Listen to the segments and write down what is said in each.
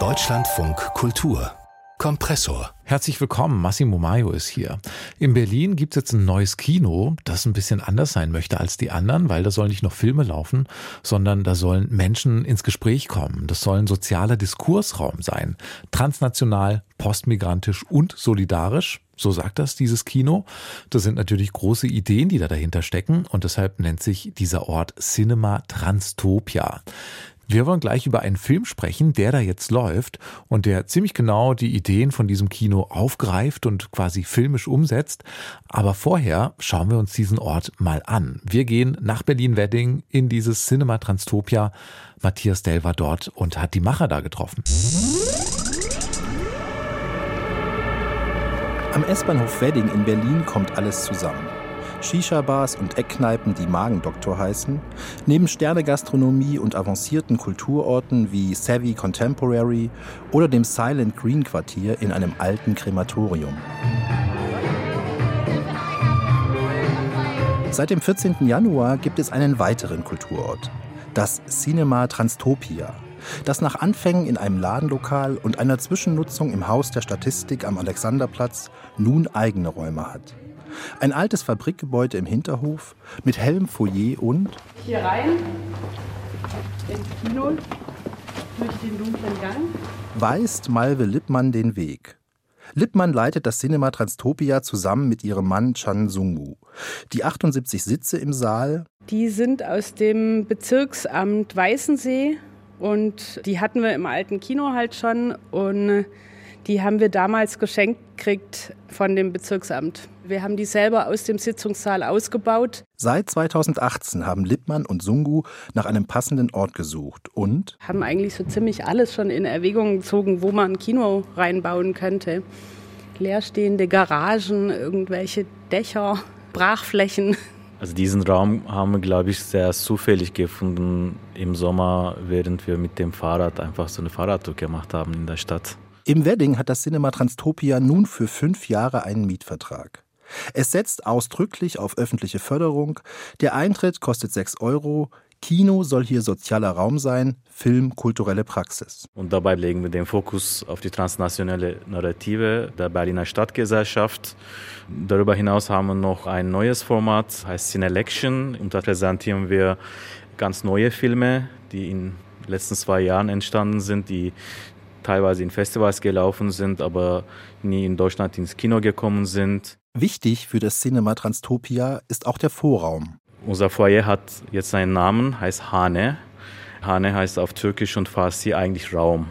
Deutschlandfunk Kultur Kompressor. Herzlich willkommen, Massimo Maio ist hier. In Berlin gibt es jetzt ein neues Kino, das ein bisschen anders sein möchte als die anderen, weil da sollen nicht noch Filme laufen, sondern da sollen Menschen ins Gespräch kommen. Das soll ein sozialer Diskursraum sein. Transnational, postmigrantisch und solidarisch. So sagt das dieses Kino. Das sind natürlich große Ideen, die da dahinter stecken und deshalb nennt sich dieser Ort Cinema Transtopia. Wir wollen gleich über einen Film sprechen, der da jetzt läuft und der ziemlich genau die Ideen von diesem Kino aufgreift und quasi filmisch umsetzt. Aber vorher schauen wir uns diesen Ort mal an. Wir gehen nach Berlin-Wedding in dieses Cinema Transtopia. Matthias Dell war dort und hat die Macher da getroffen. Am S-Bahnhof Wedding in Berlin kommt alles zusammen. Shisha-Bars und Eckkneipen, die Magendoktor heißen, neben Sternegastronomie und avancierten Kulturorten wie Savvy Contemporary oder dem Silent Green Quartier in einem alten Krematorium. Seit dem 14. Januar gibt es einen weiteren Kulturort, das Cinema Transtopia, das nach Anfängen in einem Ladenlokal und einer Zwischennutzung im Haus der Statistik am Alexanderplatz nun eigene Räume hat. Ein altes Fabrikgebäude im Hinterhof mit hellem Foyer und hier rein ins Kino durch den dunklen Gang weist Malve Lippmann den Weg. Lippmann leitet das Cinema Transtopia zusammen mit ihrem Mann Chan Sungu. Die 78 Sitze im Saal. Die sind aus dem Bezirksamt Weißensee und die hatten wir im alten Kino halt schon und die haben wir damals geschenkt gekriegt von dem Bezirksamt. Wir haben die selber aus dem Sitzungssaal ausgebaut. Seit 2018 haben Lippmann und Sungu nach einem passenden Ort gesucht und haben eigentlich so ziemlich alles schon in Erwägung gezogen, wo man ein Kino reinbauen könnte. Leerstehende Garagen, irgendwelche Dächer, Brachflächen. Also diesen Raum haben wir, glaube ich, sehr zufällig gefunden im Sommer, während wir mit dem Fahrrad einfach so eine Fahrradtour gemacht haben in der Stadt. Im Wedding hat das Cinema Transtopia nun für fünf Jahre einen Mietvertrag. Es setzt ausdrücklich auf öffentliche Förderung. Der Eintritt kostet 6 Euro. Kino soll hier sozialer Raum sein, Film kulturelle Praxis. Und dabei legen wir den Fokus auf die transnationale Narrative der Berliner Stadtgesellschaft. Darüber hinaus haben wir noch ein neues Format, heißt Cinelection. Und da präsentieren wir ganz neue Filme, die in den letzten zwei Jahren entstanden sind, die teilweise in Festivals gelaufen sind, aber nie in Deutschland ins Kino gekommen sind. Wichtig für das Cinema Transtopia ist auch der Vorraum. Unser Foyer hat jetzt einen Namen, heißt Hane. Hane heißt auf Türkisch und Farsi eigentlich Raum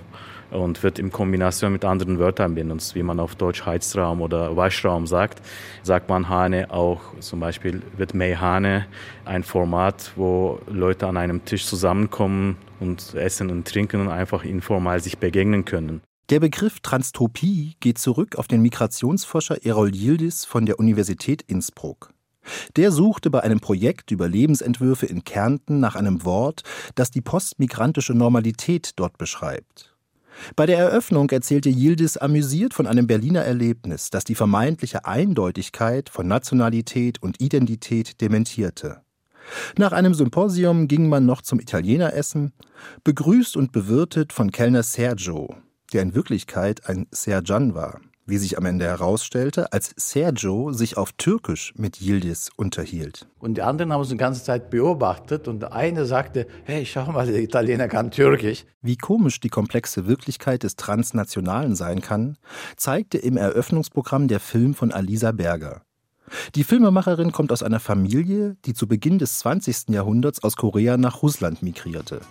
und wird in Kombination mit anderen Wörtern benutzt, wie man auf Deutsch Heizraum oder Waschraum sagt, sagt man Hane auch. Zum Beispiel wird Meyhane ein Format, wo Leute an einem Tisch zusammenkommen und essen und trinken und einfach informell sich begegnen können. Der Begriff Transtopie geht zurück auf den Migrationsforscher Errol Yildiz von der Universität Innsbruck. Der suchte bei einem Projekt über Lebensentwürfe in Kärnten nach einem Wort, das die postmigrantische Normalität dort beschreibt. Bei der Eröffnung erzählte Yildiz amüsiert von einem Berliner Erlebnis, das die vermeintliche Eindeutigkeit von Nationalität und Identität dementierte. Nach einem Symposium ging man noch zum Italiener essen, begrüßt und bewirtet von Kellner Sergio, der in Wirklichkeit ein Serjan war wie sich am Ende herausstellte, als Sergio sich auf Türkisch mit Yildiz unterhielt. Und die anderen haben uns die ganze Zeit beobachtet und der eine sagte, hey, schau mal, der Italiener kann Türkisch. Wie komisch die komplexe Wirklichkeit des Transnationalen sein kann, zeigte im Eröffnungsprogramm der Film von Alisa Berger. Die Filmemacherin kommt aus einer Familie, die zu Beginn des 20. Jahrhunderts aus Korea nach Russland migrierte.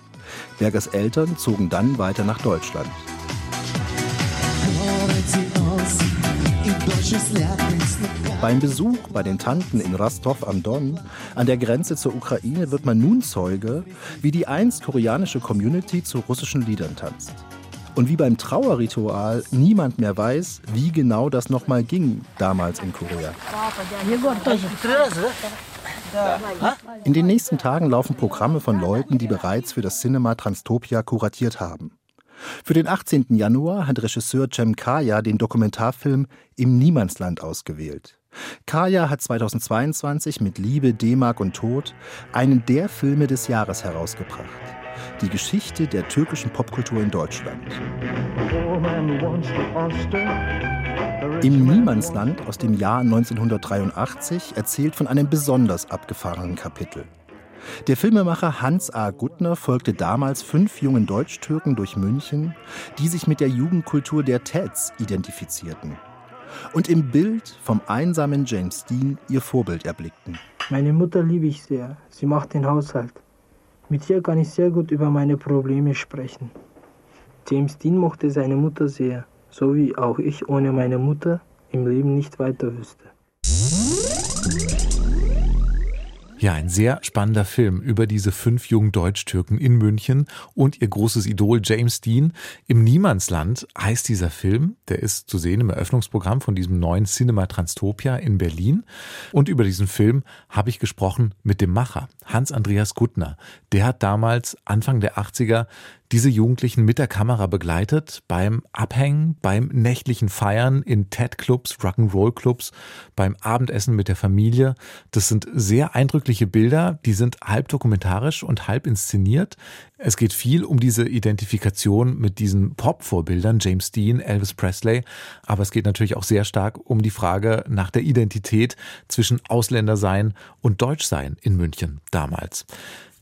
Bergers Eltern zogen dann weiter nach Deutschland. Beim Besuch bei den Tanten in Rostov am Don, an der Grenze zur Ukraine, wird man nun Zeuge, wie die einst koreanische Community zu russischen Liedern tanzt. Und wie beim Trauerritual niemand mehr weiß, wie genau das nochmal ging damals in Korea. In den nächsten Tagen laufen Programme von Leuten, die bereits für das Cinema Transtopia kuratiert haben. Für den 18. Januar hat Regisseur Cem Kaya den Dokumentarfilm Im Niemandsland ausgewählt. Kaya hat 2022 mit Liebe, D-Mark und Tod einen der Filme des Jahres herausgebracht. Die Geschichte der türkischen Popkultur in Deutschland. Im Niemandsland aus dem Jahr 1983 erzählt von einem besonders abgefahrenen Kapitel. Der Filmemacher Hans A. Guttner folgte damals fünf jungen Deutsch-Türken durch München, die sich mit der Jugendkultur der Teds identifizierten und im Bild vom einsamen James Dean ihr Vorbild erblickten. Meine Mutter liebe ich sehr. Sie macht den Haushalt. Mit ihr kann ich sehr gut über meine Probleme sprechen. James Dean mochte seine Mutter sehr, so wie auch ich ohne meine Mutter im Leben nicht weiter wüsste. Ja, ein sehr spannender Film über diese fünf jungen Deutsch-Türken in München und ihr großes Idol James Dean. Im Niemandsland heißt dieser Film. Der ist zu sehen im Eröffnungsprogramm von diesem neuen Cinema Transtopia in Berlin. Und über diesen Film habe ich gesprochen mit dem Macher, Hans-Andreas Guttner. Der hat damals, Anfang der 80er, diese Jugendlichen mit der Kamera begleitet beim Abhängen, beim nächtlichen Feiern in TED-Clubs, Rock'n'Roll-Clubs, beim Abendessen mit der Familie. Das sind sehr eindrückliche Bilder, die sind halb dokumentarisch und halb inszeniert. Es geht viel um diese Identifikation mit diesen Pop-Vorbildern, James Dean, Elvis Presley, aber es geht natürlich auch sehr stark um die Frage nach der Identität zwischen Ausländersein und Deutschsein in München damals.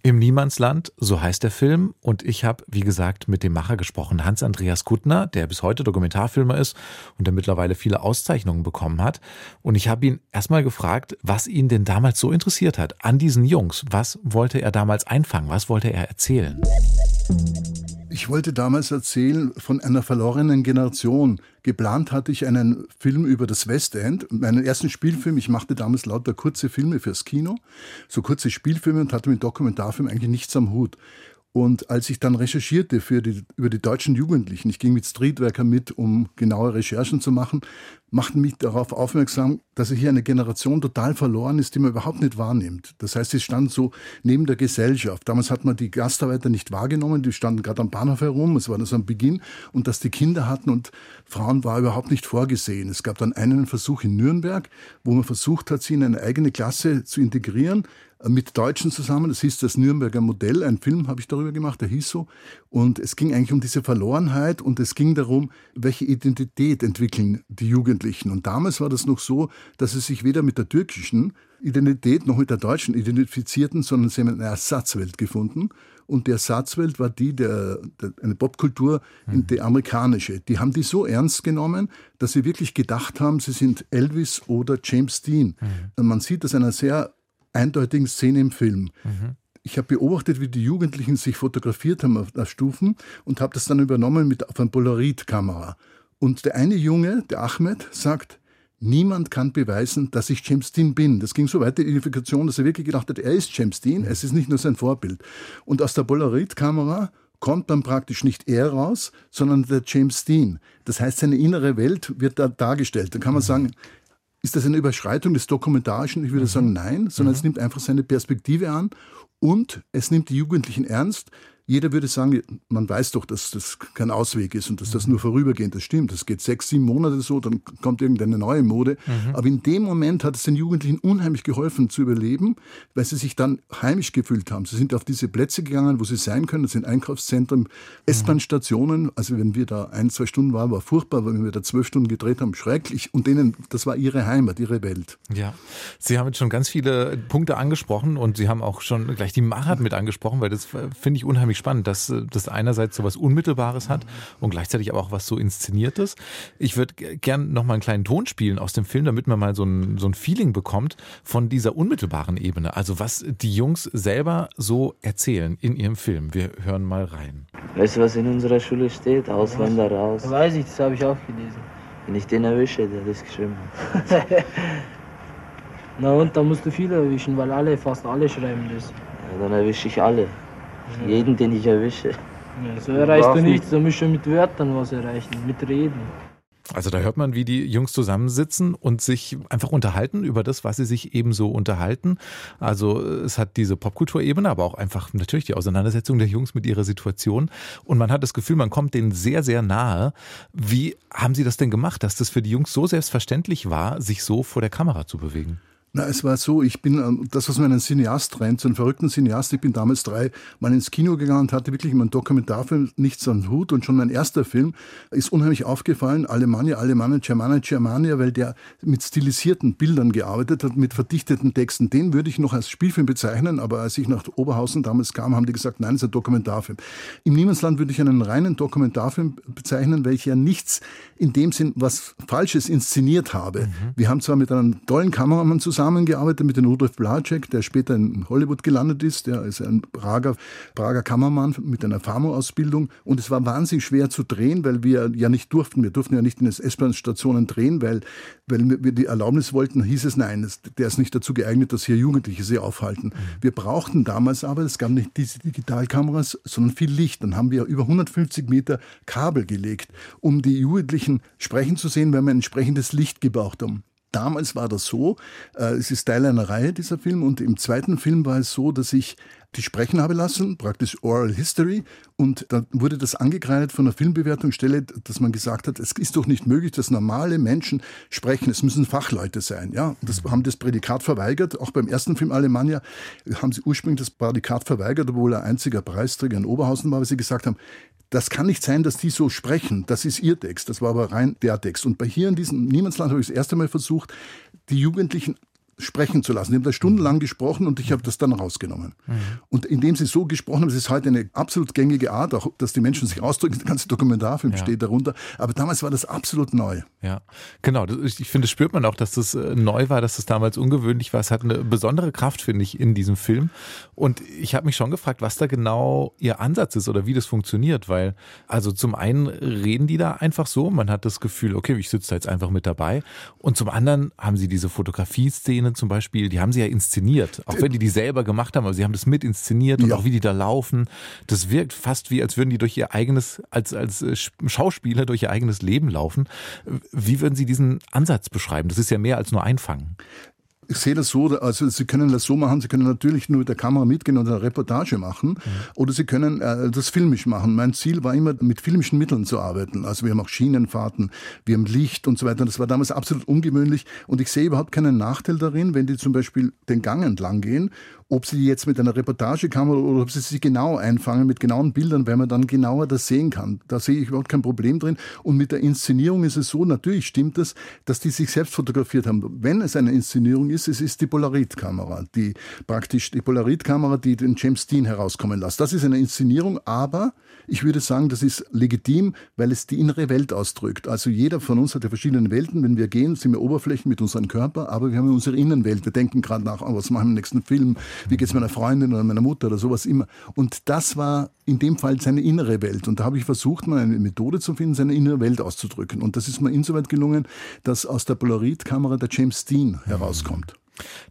Im Niemandsland, so heißt der Film. Und ich habe, wie gesagt, mit dem Macher gesprochen, Hans-Andreas Kuttner, der bis heute Dokumentarfilmer ist und der mittlerweile viele Auszeichnungen bekommen hat. Und ich habe ihn erstmal gefragt, was ihn denn damals so interessiert hat an diesen Jungs. Was wollte er damals einfangen? Was wollte er erzählen? Ich wollte damals erzählen von einer verlorenen Generation. Geplant hatte ich einen Film über das Westend, meinen ersten Spielfilm. Ich machte damals lauter kurze Filme fürs Kino, so kurze Spielfilme und hatte mit Dokumentarfilm eigentlich nichts am Hut. Und als ich dann recherchierte für die, über die deutschen Jugendlichen, ich ging mit Streetworker mit, um genaue Recherchen zu machen, machten mich darauf aufmerksam, dass hier eine Generation total verloren ist, die man überhaupt nicht wahrnimmt. Das heißt, sie standen so neben der Gesellschaft. Damals hat man die Gastarbeiter nicht wahrgenommen, die standen gerade am Bahnhof herum, es war das am Beginn. Und dass die Kinder hatten und Frauen war überhaupt nicht vorgesehen. Es gab dann einen Versuch in Nürnberg, wo man versucht hat, sie in eine eigene Klasse zu integrieren mit Deutschen zusammen. Das hieß das Nürnberger Modell. Ein Film habe ich darüber gemacht, der hieß so. Und es ging eigentlich um diese Verlorenheit und es ging darum, welche Identität entwickeln die Jugendlichen. Und damals war das noch so, dass sie sich weder mit der türkischen Identität noch mit der deutschen identifizierten, sondern sie haben eine Ersatzwelt gefunden. Und die Ersatzwelt war die der, der eine Popkultur, mhm. die amerikanische. Die haben die so ernst genommen, dass sie wirklich gedacht haben, sie sind Elvis oder James Dean. Mhm. Man sieht das einer sehr eindeutigen Szene im Film. Mhm. Ich habe beobachtet, wie die Jugendlichen sich fotografiert haben auf, auf Stufen und habe das dann übernommen mit auf einer Polaroid-Kamera. Und der eine Junge, der Ahmed, sagt, Niemand kann beweisen, dass ich James Dean bin. Das ging so weit, die Identifikation, dass er wirklich gedacht hat, er ist James Dean, es ist nicht nur sein Vorbild. Und aus der Polaroid-Kamera kommt dann praktisch nicht er raus, sondern der James Dean. Das heißt, seine innere Welt wird da dargestellt. Da kann man mhm. sagen, ist das eine Überschreitung des Dokumentarischen? Ich würde mhm. sagen, nein, sondern mhm. es nimmt einfach seine Perspektive an und es nimmt die Jugendlichen ernst. Jeder würde sagen, man weiß doch, dass das kein Ausweg ist und dass das nur vorübergehend ist. Das stimmt. Das geht sechs, sieben Monate so, dann kommt irgendeine neue Mode. Mhm. Aber in dem Moment hat es den Jugendlichen unheimlich geholfen zu überleben, weil sie sich dann heimisch gefühlt haben. Sie sind auf diese Plätze gegangen, wo sie sein können. Das sind Einkaufszentren, S-Bahn-Stationen. Also wenn wir da ein, zwei Stunden waren, war furchtbar. Wenn wir da zwölf Stunden gedreht haben, schrecklich. Und denen, das war ihre Heimat, ihre Welt. Ja, Sie haben jetzt schon ganz viele Punkte angesprochen und Sie haben auch schon gleich die Machart mit angesprochen, weil das finde ich unheimlich spannend, dass das einerseits so was Unmittelbares hat und gleichzeitig aber auch was so Inszeniertes. Ich würde gern noch mal einen kleinen Ton spielen aus dem Film, damit man mal so ein, so ein Feeling bekommt von dieser unmittelbaren Ebene. Also was die Jungs selber so erzählen in ihrem Film. Wir hören mal rein. Weißt du, was in unserer Schule steht? Ausländer raus. Weiß ich, das habe ich auch gelesen. Wenn ich den erwische, der hat das geschrieben. Na und, da musst du viele erwischen, weil alle, fast alle schreiben das. Ja, dann erwische ich alle. Jeden, den ich erwische. Ja, so erreichst du nichts, du musst schon mit Wörtern was erreichen, mit Reden. Also da hört man, wie die Jungs zusammensitzen und sich einfach unterhalten über das, was sie sich eben so unterhalten. Also es hat diese Popkulturebene, aber auch einfach natürlich die Auseinandersetzung der Jungs mit ihrer Situation. Und man hat das Gefühl, man kommt denen sehr, sehr nahe. Wie haben Sie das denn gemacht, dass das für die Jungs so selbstverständlich war, sich so vor der Kamera zu bewegen? Na, es war so, ich bin, ähm, das, was man einen Cineast trennt, so einen verrückten Cineast, ich bin damals drei Mal ins Kino gegangen und hatte wirklich meinen Dokumentarfilm nichts am Hut und schon mein erster Film ist unheimlich aufgefallen, Alemannia, Alemannia, Germania, Germania, weil der mit stilisierten Bildern gearbeitet hat, mit verdichteten Texten. Den würde ich noch als Spielfilm bezeichnen, aber als ich nach Oberhausen damals kam, haben die gesagt, nein, es ist ein Dokumentarfilm. Im Niemandsland würde ich einen reinen Dokumentarfilm bezeichnen, weil ich ja nichts in dem Sinn, was Falsches inszeniert habe. Mhm. Wir haben zwar mit einem tollen Kameramann zusammen zusammengearbeitet mit dem Rudolf Blacek, der später in Hollywood gelandet ist. Der ist ein Prager, Prager Kammermann mit einer Pharma-Ausbildung. Und es war wahnsinnig schwer zu drehen, weil wir ja nicht durften. Wir durften ja nicht in den S-Bahn-Stationen drehen, weil, weil wir die Erlaubnis wollten, hieß es nein, der ist nicht dazu geeignet, dass hier Jugendliche sie aufhalten. Mhm. Wir brauchten damals aber, es gab nicht diese Digitalkameras, sondern viel Licht. Dann haben wir über 150 Meter Kabel gelegt, um die Jugendlichen sprechen zu sehen, weil wir entsprechendes Licht gebraucht haben. Damals war das so, äh, es ist Teil einer Reihe, dieser Film, und im zweiten Film war es so, dass ich die sprechen habe lassen, praktisch Oral History, und da wurde das angekreidet von der Filmbewertungsstelle, dass man gesagt hat, es ist doch nicht möglich, dass normale Menschen sprechen, es müssen Fachleute sein. Ja, das haben das Prädikat verweigert, auch beim ersten Film Alemannia haben sie ursprünglich das Prädikat verweigert, obwohl er einziger Preisträger in Oberhausen war, weil sie gesagt haben, das kann nicht sein, dass die so sprechen. Das ist ihr Text. Das war aber rein der Text. Und bei hier in diesem Niemandsland habe ich das erste Mal versucht, die Jugendlichen sprechen zu lassen. Die haben da stundenlang gesprochen und ich habe das dann rausgenommen. Mhm. Und indem sie so gesprochen haben, es ist heute eine absolut gängige Art, auch dass die Menschen sich ausdrücken, der ganze Dokumentarfilm ja. steht darunter. Aber damals war das absolut neu. Ja, genau. Ich finde, das spürt man auch, dass das äh, neu war, dass das damals ungewöhnlich war. Es hat eine besondere Kraft, finde ich, in diesem Film. Und ich habe mich schon gefragt, was da genau ihr Ansatz ist oder wie das funktioniert, weil also zum einen reden die da einfach so, man hat das Gefühl, okay, ich sitze da jetzt einfach mit dabei. Und zum anderen haben sie diese Fotografie-Szene Szenen zum Beispiel, die haben sie ja inszeniert. Auch wenn die die selber gemacht haben, aber sie haben das mit inszeniert und ja. auch wie die da laufen. Das wirkt fast wie, als würden die durch ihr eigenes, als, als äh, Schauspieler durch ihr eigenes Leben laufen. Wie würden Sie diesen Ansatz beschreiben? Das ist ja mehr als nur Einfangen ich sehe das so, also Sie können das so machen, Sie können natürlich nur mit der Kamera mitgehen und eine Reportage machen mhm. oder Sie können äh, das filmisch machen. Mein Ziel war immer, mit filmischen Mitteln zu arbeiten. Also wir haben auch Schienenfahrten, wir haben Licht und so weiter. Das war damals absolut ungewöhnlich und ich sehe überhaupt keinen Nachteil darin, wenn die zum Beispiel den Gang entlang gehen ob sie jetzt mit einer Reportagekamera oder ob sie sie genau einfangen mit genauen Bildern, weil man dann genauer das sehen kann. Da sehe ich überhaupt kein Problem drin. Und mit der Inszenierung ist es so, natürlich stimmt es, dass die sich selbst fotografiert haben. Wenn es eine Inszenierung ist, es ist die Polaroid-Kamera, die praktisch die Polaroid-Kamera, die den James Dean herauskommen lässt. Das ist eine Inszenierung, aber ich würde sagen, das ist legitim, weil es die innere Welt ausdrückt. Also jeder von uns hat ja verschiedene Welten. Wenn wir gehen, sind wir Oberflächen mit unserem Körper, aber wir haben unsere Innenwelt. Wir denken gerade nach, oh, was machen wir im nächsten Film? Wie geht es meiner Freundin oder meiner Mutter oder sowas immer. Und das war in dem Fall seine innere Welt. Und da habe ich versucht, mal eine Methode zu finden, seine innere Welt auszudrücken. Und das ist mir insoweit gelungen, dass aus der Polaroid-Kamera der James Dean herauskommt.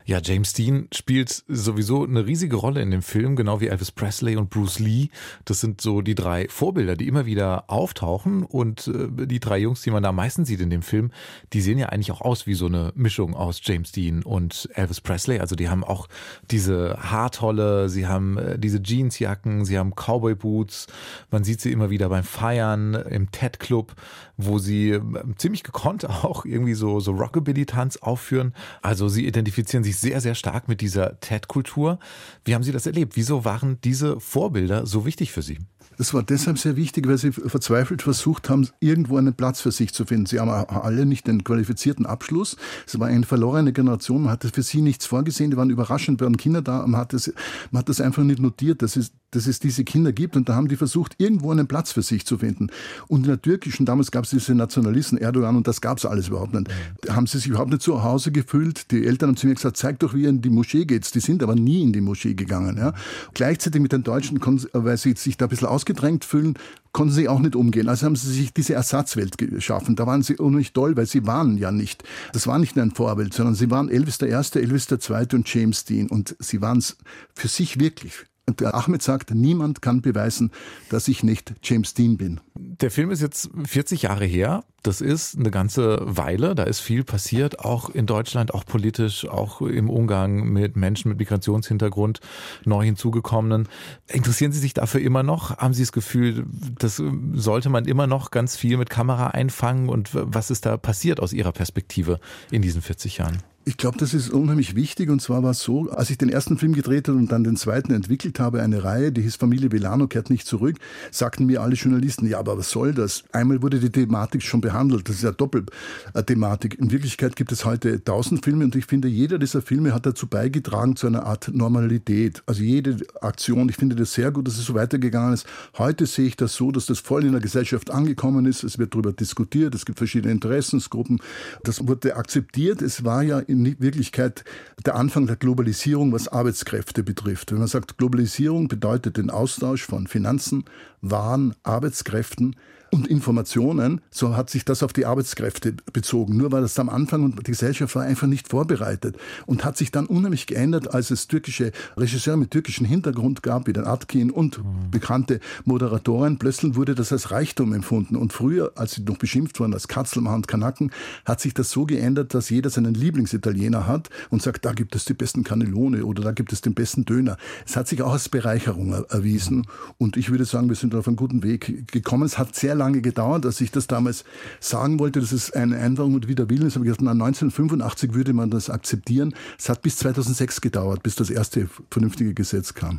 Ja, James Dean spielt sowieso eine riesige Rolle in dem Film, genau wie Elvis Presley und Bruce Lee. Das sind so die drei Vorbilder, die immer wieder auftauchen. Und äh, die drei Jungs, die man da meistens sieht in dem Film, die sehen ja eigentlich auch aus wie so eine Mischung aus James Dean und Elvis Presley. Also die haben auch diese Haartolle, sie haben äh, diese Jeansjacken, sie haben Cowboy Boots. Man sieht sie immer wieder beim Feiern im Ted Club, wo sie äh, ziemlich gekonnt auch irgendwie so, so Rockabilly-Tanz aufführen. Also sie identifizieren identifizieren sich sehr, sehr stark mit dieser TED-Kultur. Wie haben Sie das erlebt? Wieso waren diese Vorbilder so wichtig für Sie? Das war deshalb sehr wichtig, weil sie verzweifelt versucht haben, irgendwo einen Platz für sich zu finden. Sie haben alle nicht den qualifizierten Abschluss. Es war eine verlorene Generation. Man hatte für sie nichts vorgesehen. Die waren überraschend, waren Kinder da. Man hat das, man hat das einfach nicht notiert, dass es, dass es diese Kinder gibt. Und da haben die versucht, irgendwo einen Platz für sich zu finden. Und in der türkischen, damals gab es diese Nationalisten, Erdogan, und das gab es alles überhaupt nicht. Da haben sie sich überhaupt nicht zu Hause gefühlt. Die Eltern haben zu mir gesagt, zeig doch, wie ihr in die Moschee geht. Die sind aber nie in die Moschee gegangen. Ja. Gleichzeitig mit den Deutschen, weil sie sich da ein bisschen ausgedrängt fühlen, konnten sie auch nicht umgehen. Also haben sie sich diese Ersatzwelt geschaffen. Da waren sie unheimlich toll, weil sie waren ja nicht. Das war nicht nur ein Vorbild, sondern sie waren Elvis der Erste, Elvis der Zweite und James Dean. Und sie waren es für sich wirklich. Und der Ahmed sagt, niemand kann beweisen, dass ich nicht James Dean bin. Der Film ist jetzt 40 Jahre her. Das ist eine ganze Weile. Da ist viel passiert, auch in Deutschland, auch politisch, auch im Umgang mit Menschen mit Migrationshintergrund, neu hinzugekommenen. Interessieren Sie sich dafür immer noch? Haben Sie das Gefühl, das sollte man immer noch ganz viel mit Kamera einfangen? Und was ist da passiert aus Ihrer Perspektive in diesen 40 Jahren? Ich glaube, das ist unheimlich wichtig. Und zwar war es so, als ich den ersten Film gedreht habe und dann den zweiten entwickelt habe, eine Reihe, die hieß Familie Villano kehrt nicht zurück, sagten mir alle Journalisten, ja, aber was soll das? Einmal wurde die Thematik schon behandelt. Das ist ja Doppelthematik. In Wirklichkeit gibt es heute tausend Filme und ich finde, jeder dieser Filme hat dazu beigetragen zu einer Art Normalität. Also jede Aktion, ich finde das sehr gut, dass es so weitergegangen ist. Heute sehe ich das so, dass das voll in der Gesellschaft angekommen ist. Es wird darüber diskutiert. Es gibt verschiedene Interessensgruppen. Das wurde akzeptiert. Es war ja in Wirklichkeit der Anfang der Globalisierung, was Arbeitskräfte betrifft. Wenn man sagt, Globalisierung bedeutet den Austausch von Finanzen, Waren, Arbeitskräften, und Informationen, so hat sich das auf die Arbeitskräfte bezogen. Nur war das am Anfang und die Gesellschaft war einfach nicht vorbereitet und hat sich dann unheimlich geändert, als es türkische Regisseure mit türkischem Hintergrund gab, wie den Atkin und mhm. bekannte Moderatoren. Plötzlich wurde das als Reichtum empfunden. Und früher, als sie noch beschimpft wurden als Katzelmann und Kanaken, hat sich das so geändert, dass jeder seinen Lieblingsitaliener hat und sagt, da gibt es die besten Cannellone oder da gibt es den besten Döner. Es hat sich auch als Bereicherung erwiesen. Und ich würde sagen, wir sind auf einen guten Weg gekommen. Es hat sehr lange gedauert, dass ich das damals sagen wollte, dass es eine Änderung und wieder Willen ist. Aber gesagt, 1985 würde man das akzeptieren. Es hat bis 2006 gedauert, bis das erste vernünftige Gesetz kam.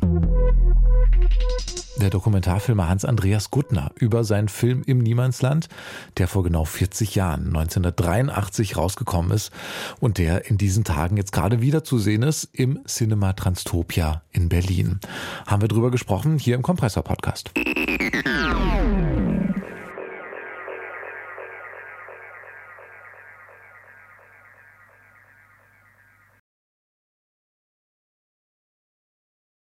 Der Dokumentarfilmer Hans-Andreas Guttner über seinen Film Im Niemandsland, der vor genau 40 Jahren, 1983, rausgekommen ist und der in diesen Tagen jetzt gerade wieder zu sehen ist im Cinema Transtopia in Berlin. Haben wir drüber gesprochen hier im Kompressor-Podcast.